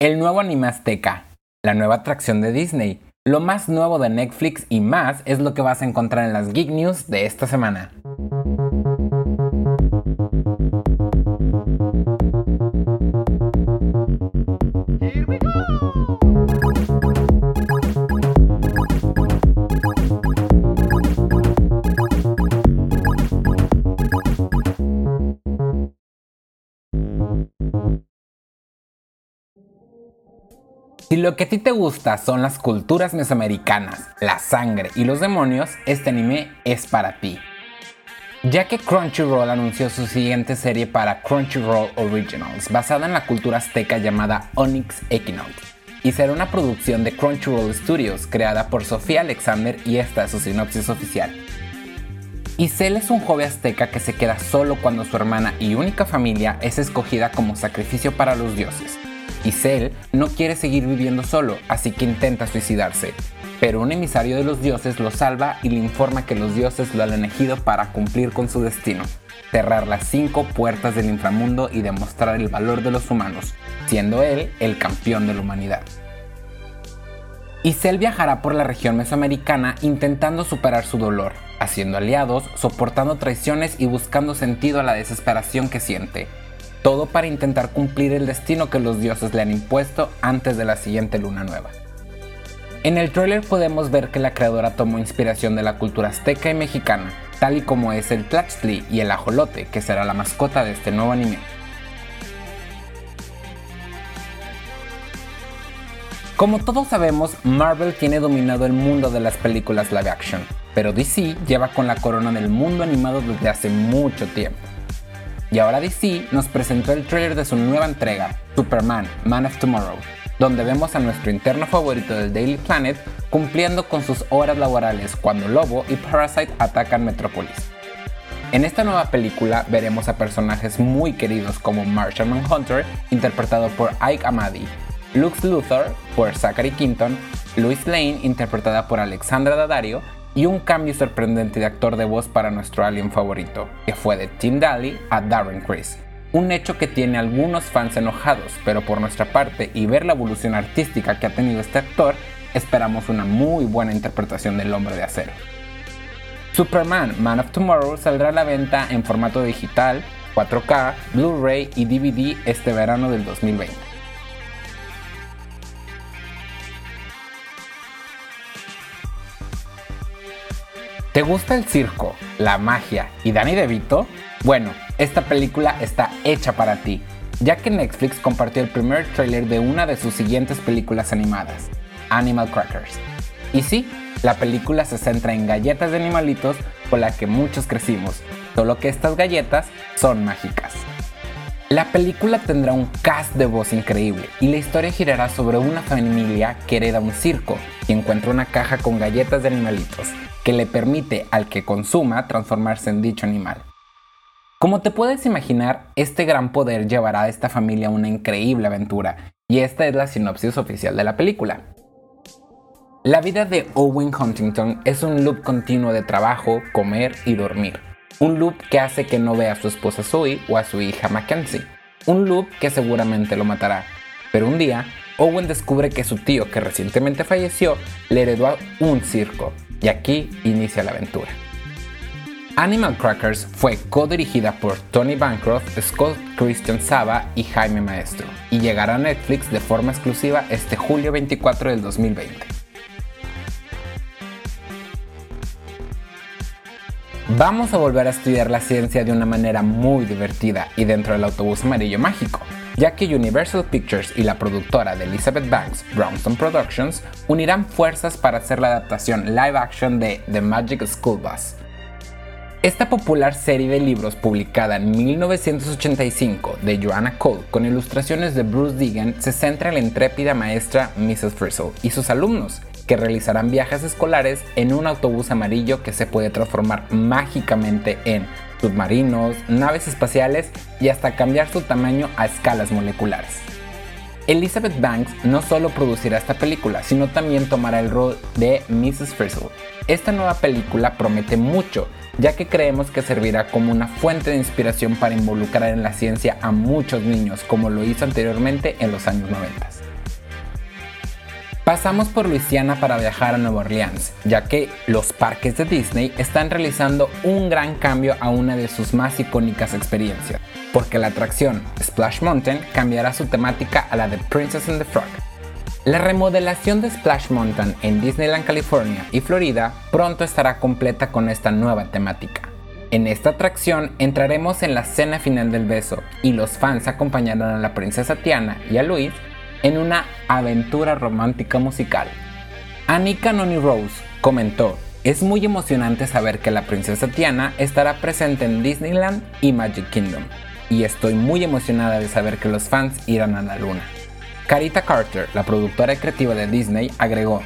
el nuevo anime azteca, la nueva atracción de Disney, lo más nuevo de Netflix y más es lo que vas a encontrar en las Geek News de esta semana. Si lo que a ti te gusta son las culturas mesoamericanas, la sangre y los demonios, este anime es para ti. Ya que Crunchyroll anunció su siguiente serie para Crunchyroll Originals, basada en la cultura azteca llamada Onyx Equinox, y será una producción de Crunchyroll Studios creada por Sofía Alexander y esta es su sinopsis oficial. Isel es un joven azteca que se queda solo cuando su hermana y única familia es escogida como sacrificio para los dioses. Isel no quiere seguir viviendo solo, así que intenta suicidarse. Pero un emisario de los dioses lo salva y le informa que los dioses lo han elegido para cumplir con su destino, cerrar las cinco puertas del inframundo y demostrar el valor de los humanos, siendo él el campeón de la humanidad. Isel viajará por la región mesoamericana intentando superar su dolor, haciendo aliados, soportando traiciones y buscando sentido a la desesperación que siente, todo para intentar cumplir el destino que los dioses le han impuesto antes de la siguiente luna nueva. En el tráiler podemos ver que la creadora tomó inspiración de la cultura azteca y mexicana, tal y como es el Tlachtli y el ajolote, que será la mascota de este nuevo anime. Como todos sabemos, Marvel tiene dominado el mundo de las películas live action, pero DC lleva con la corona del mundo animado desde hace mucho tiempo. Y ahora DC nos presentó el trailer de su nueva entrega, Superman, Man of Tomorrow, donde vemos a nuestro interno favorito del Daily Planet cumpliendo con sus horas laborales cuando Lobo y Parasite atacan Metropolis. En esta nueva película veremos a personajes muy queridos como Martian Manhunter, interpretado por Ike Amadi, Lux Luthor, por Zachary Quinton, Louis Lane, interpretada por Alexandra Daddario, y un cambio sorprendente de actor de voz para nuestro alien favorito, que fue de Tim Daly a Darren Criss. Un hecho que tiene algunos fans enojados, pero por nuestra parte y ver la evolución artística que ha tenido este actor, esperamos una muy buena interpretación del hombre de acero. Superman Man of Tomorrow saldrá a la venta en formato digital, 4K, Blu-ray y DVD este verano del 2020. ¿Te gusta el circo, la magia y Danny DeVito? Bueno, esta película está hecha para ti, ya que Netflix compartió el primer tráiler de una de sus siguientes películas animadas, Animal Crackers. Y sí, la película se centra en galletas de animalitos con las que muchos crecimos, solo que estas galletas son mágicas. La película tendrá un cast de voz increíble y la historia girará sobre una familia que hereda un circo y encuentra una caja con galletas de animalitos que le permite al que consuma transformarse en dicho animal. Como te puedes imaginar, este gran poder llevará a esta familia una increíble aventura, y esta es la sinopsis oficial de la película. La vida de Owen Huntington es un loop continuo de trabajo, comer y dormir. Un loop que hace que no vea a su esposa Zoe o a su hija Mackenzie. Un loop que seguramente lo matará. Pero un día, Owen descubre que su tío, que recientemente falleció, le heredó un circo, y aquí inicia la aventura. Animal Crackers fue co-dirigida por Tony Bancroft, Scott Christian Saba y Jaime Maestro, y llegará a Netflix de forma exclusiva este julio 24 del 2020. Vamos a volver a estudiar la ciencia de una manera muy divertida y dentro del autobús amarillo mágico, ya que Universal Pictures y la productora de Elizabeth Banks, Brownstone Productions, unirán fuerzas para hacer la adaptación live action de The Magic School Bus. Esta popular serie de libros publicada en 1985 de Joanna Cole con ilustraciones de Bruce Deegan se centra en la intrépida maestra Mrs. Frizzle y sus alumnos, que realizarán viajes escolares en un autobús amarillo que se puede transformar mágicamente en submarinos, naves espaciales y hasta cambiar su tamaño a escalas moleculares. Elizabeth Banks no solo producirá esta película, sino también tomará el rol de Mrs. Frizzle. Esta nueva película promete mucho, ya que creemos que servirá como una fuente de inspiración para involucrar en la ciencia a muchos niños, como lo hizo anteriormente en los años 90. Pasamos por Luisiana para viajar a Nueva Orleans, ya que los parques de Disney están realizando un gran cambio a una de sus más icónicas experiencias, porque la atracción Splash Mountain cambiará su temática a la de Princess and the Frog. La remodelación de Splash Mountain en Disneyland California y Florida pronto estará completa con esta nueva temática. En esta atracción entraremos en la escena final del beso y los fans acompañarán a la princesa Tiana y a Luis en una aventura romántica musical. Anika Noni Rose comentó, es muy emocionante saber que la princesa Tiana estará presente en Disneyland y Magic Kingdom, y estoy muy emocionada de saber que los fans irán a la luna. Carita Carter, la productora creativa de Disney, agregó,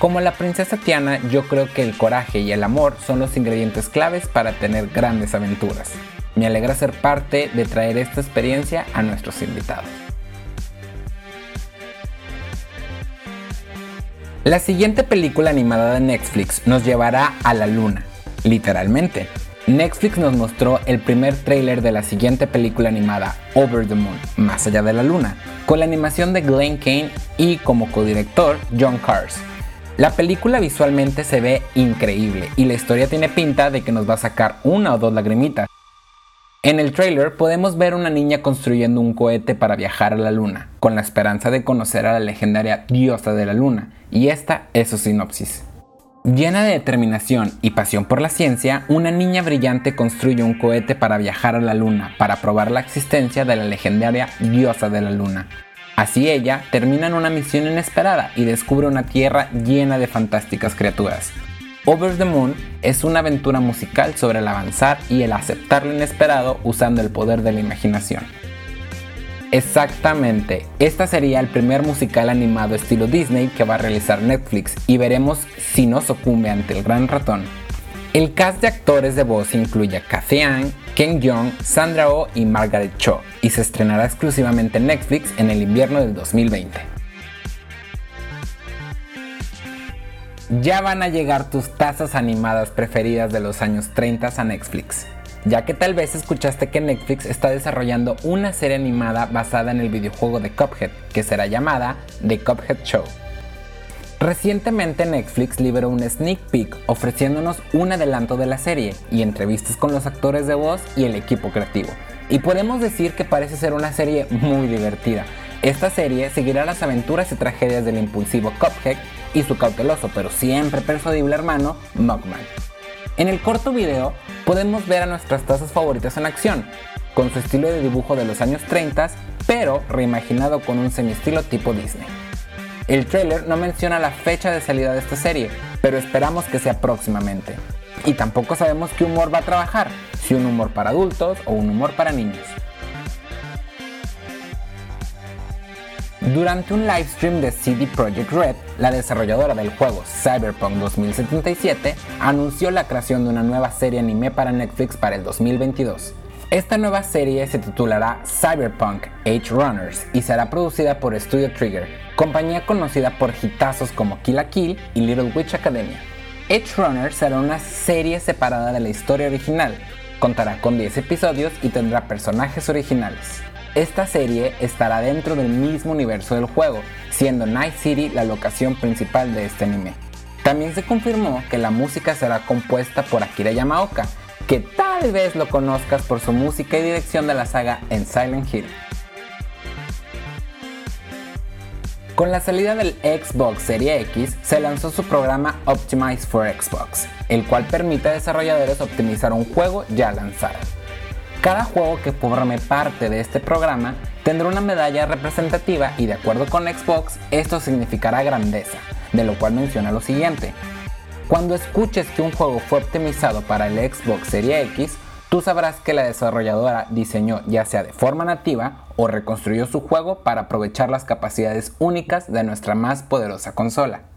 como la princesa Tiana, yo creo que el coraje y el amor son los ingredientes claves para tener grandes aventuras. Me alegra ser parte de traer esta experiencia a nuestros invitados. La siguiente película animada de Netflix nos llevará a la luna, literalmente. Netflix nos mostró el primer tráiler de la siguiente película animada, Over the Moon, Más allá de la luna, con la animación de Glenn Kane y como codirector John Cars. La película visualmente se ve increíble y la historia tiene pinta de que nos va a sacar una o dos lagrimitas. En el trailer podemos ver una niña construyendo un cohete para viajar a la luna, con la esperanza de conocer a la legendaria diosa de la luna, y esta es su sinopsis. Llena de determinación y pasión por la ciencia, una niña brillante construye un cohete para viajar a la luna, para probar la existencia de la legendaria diosa de la luna. Así ella termina en una misión inesperada y descubre una tierra llena de fantásticas criaturas. Over the Moon es una aventura musical sobre el avanzar y el aceptar lo inesperado usando el poder de la imaginación. Exactamente, esta sería el primer musical animado estilo Disney que va a realizar Netflix y veremos si no sucumbe ante el gran ratón. El cast de actores de voz incluye a Cathy Ang, Ken Jeong, Sandra Oh y Margaret Cho y se estrenará exclusivamente en Netflix en el invierno del 2020. Ya van a llegar tus tazas animadas preferidas de los años 30 a Netflix, ya que tal vez escuchaste que Netflix está desarrollando una serie animada basada en el videojuego de Cuphead, que será llamada The Cuphead Show. Recientemente Netflix liberó un sneak peek ofreciéndonos un adelanto de la serie y entrevistas con los actores de voz y el equipo creativo. Y podemos decir que parece ser una serie muy divertida. Esta serie seguirá las aventuras y tragedias del impulsivo Cuphead y su cauteloso pero siempre persuadible hermano, Mugman. En el corto video podemos ver a nuestras tazas favoritas en acción, con su estilo de dibujo de los años 30, pero reimaginado con un semi-estilo tipo Disney. El trailer no menciona la fecha de salida de esta serie, pero esperamos que sea próximamente. Y tampoco sabemos qué humor va a trabajar, si un humor para adultos o un humor para niños. Durante un livestream de CD Projekt Red, la desarrolladora del juego Cyberpunk 2077 anunció la creación de una nueva serie anime para Netflix para el 2022. Esta nueva serie se titulará Cyberpunk Age Runners y será producida por Studio Trigger, compañía conocida por hitazos como Kill Kill y Little Witch Academia. Edge Runners será una serie separada de la historia original, contará con 10 episodios y tendrá personajes originales. Esta serie estará dentro del mismo universo del juego, siendo Night City la locación principal de este anime. También se confirmó que la música será compuesta por Akira Yamaoka, que tal vez lo conozcas por su música y dirección de la saga en Silent Hill. Con la salida del Xbox Series X, se lanzó su programa Optimize for Xbox, el cual permite a desarrolladores optimizar un juego ya lanzado. Cada juego que forme parte de este programa tendrá una medalla representativa y de acuerdo con Xbox esto significará grandeza, de lo cual menciona lo siguiente. Cuando escuches que un juego fue optimizado para el Xbox Series X, tú sabrás que la desarrolladora diseñó ya sea de forma nativa o reconstruyó su juego para aprovechar las capacidades únicas de nuestra más poderosa consola.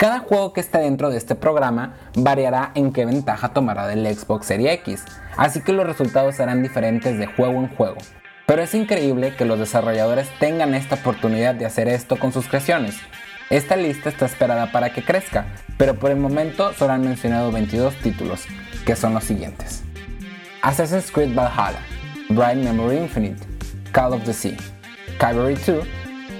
Cada juego que esté dentro de este programa variará en qué ventaja tomará del Xbox Series X, así que los resultados serán diferentes de juego en juego. Pero es increíble que los desarrolladores tengan esta oportunidad de hacer esto con sus creaciones. Esta lista está esperada para que crezca, pero por el momento solo han mencionado 22 títulos, que son los siguientes. Assassin's Creed Valhalla, Bright Memory Infinite, Call of the Sea, Cavalry 2,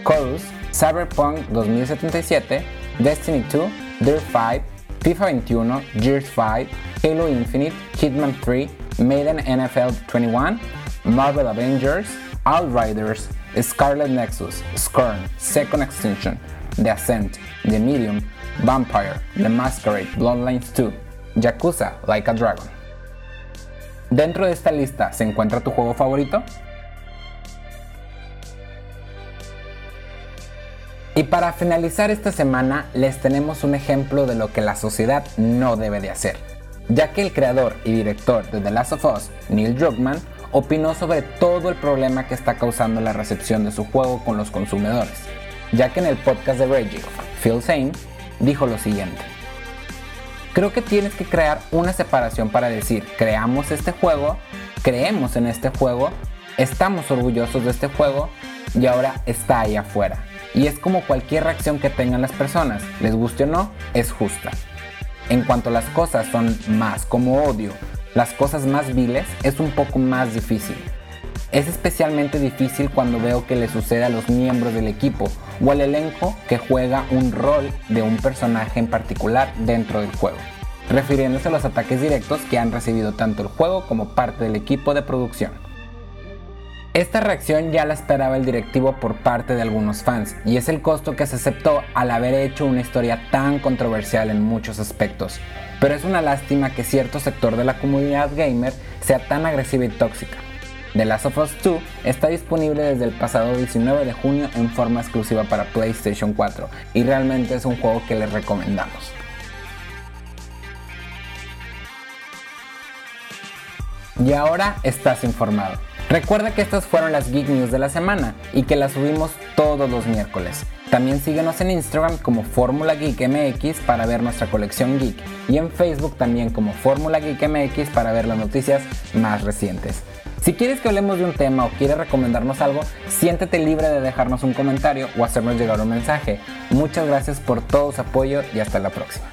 Chorus, Cyberpunk 2077, Destiny 2, Dirt 5, FIFA 21, Gears 5, Halo Infinite, Hitman 3, Maiden NFL 21, Marvel Avengers, Outriders, Scarlet Nexus, Scorn, Second Extinction, The Ascent, The Medium, Vampire, The Masquerade, Bloodlines 2, Yakuza, Like a Dragon. Dentro de esta lista se encuentra tu juego favorito? Y para finalizar esta semana les tenemos un ejemplo de lo que la sociedad no debe de hacer, ya que el creador y director de The Last of Us, Neil Druckmann, opinó sobre todo el problema que está causando la recepción de su juego con los consumidores, ya que en el podcast de Reggie, Phil Zane dijo lo siguiente. Creo que tienes que crear una separación para decir, creamos este juego, creemos en este juego, estamos orgullosos de este juego y ahora está ahí afuera. Y es como cualquier reacción que tengan las personas, les guste o no, es justa. En cuanto las cosas son más como odio, las cosas más viles, es un poco más difícil. Es especialmente difícil cuando veo que le sucede a los miembros del equipo o al elenco que juega un rol de un personaje en particular dentro del juego, refiriéndose a los ataques directos que han recibido tanto el juego como parte del equipo de producción. Esta reacción ya la esperaba el directivo por parte de algunos fans y es el costo que se aceptó al haber hecho una historia tan controversial en muchos aspectos. Pero es una lástima que cierto sector de la comunidad gamer sea tan agresiva y tóxica. The Last of Us 2 está disponible desde el pasado 19 de junio en forma exclusiva para PlayStation 4 y realmente es un juego que les recomendamos. Y ahora estás informado. Recuerda que estas fueron las Geek News de la semana y que las subimos todos los miércoles. También síguenos en Instagram como Fórmula Geek MX para ver nuestra colección geek y en Facebook también como Fórmula Geek MX para ver las noticias más recientes. Si quieres que hablemos de un tema o quieres recomendarnos algo, siéntete libre de dejarnos un comentario o hacernos llegar un mensaje. Muchas gracias por todo su apoyo y hasta la próxima.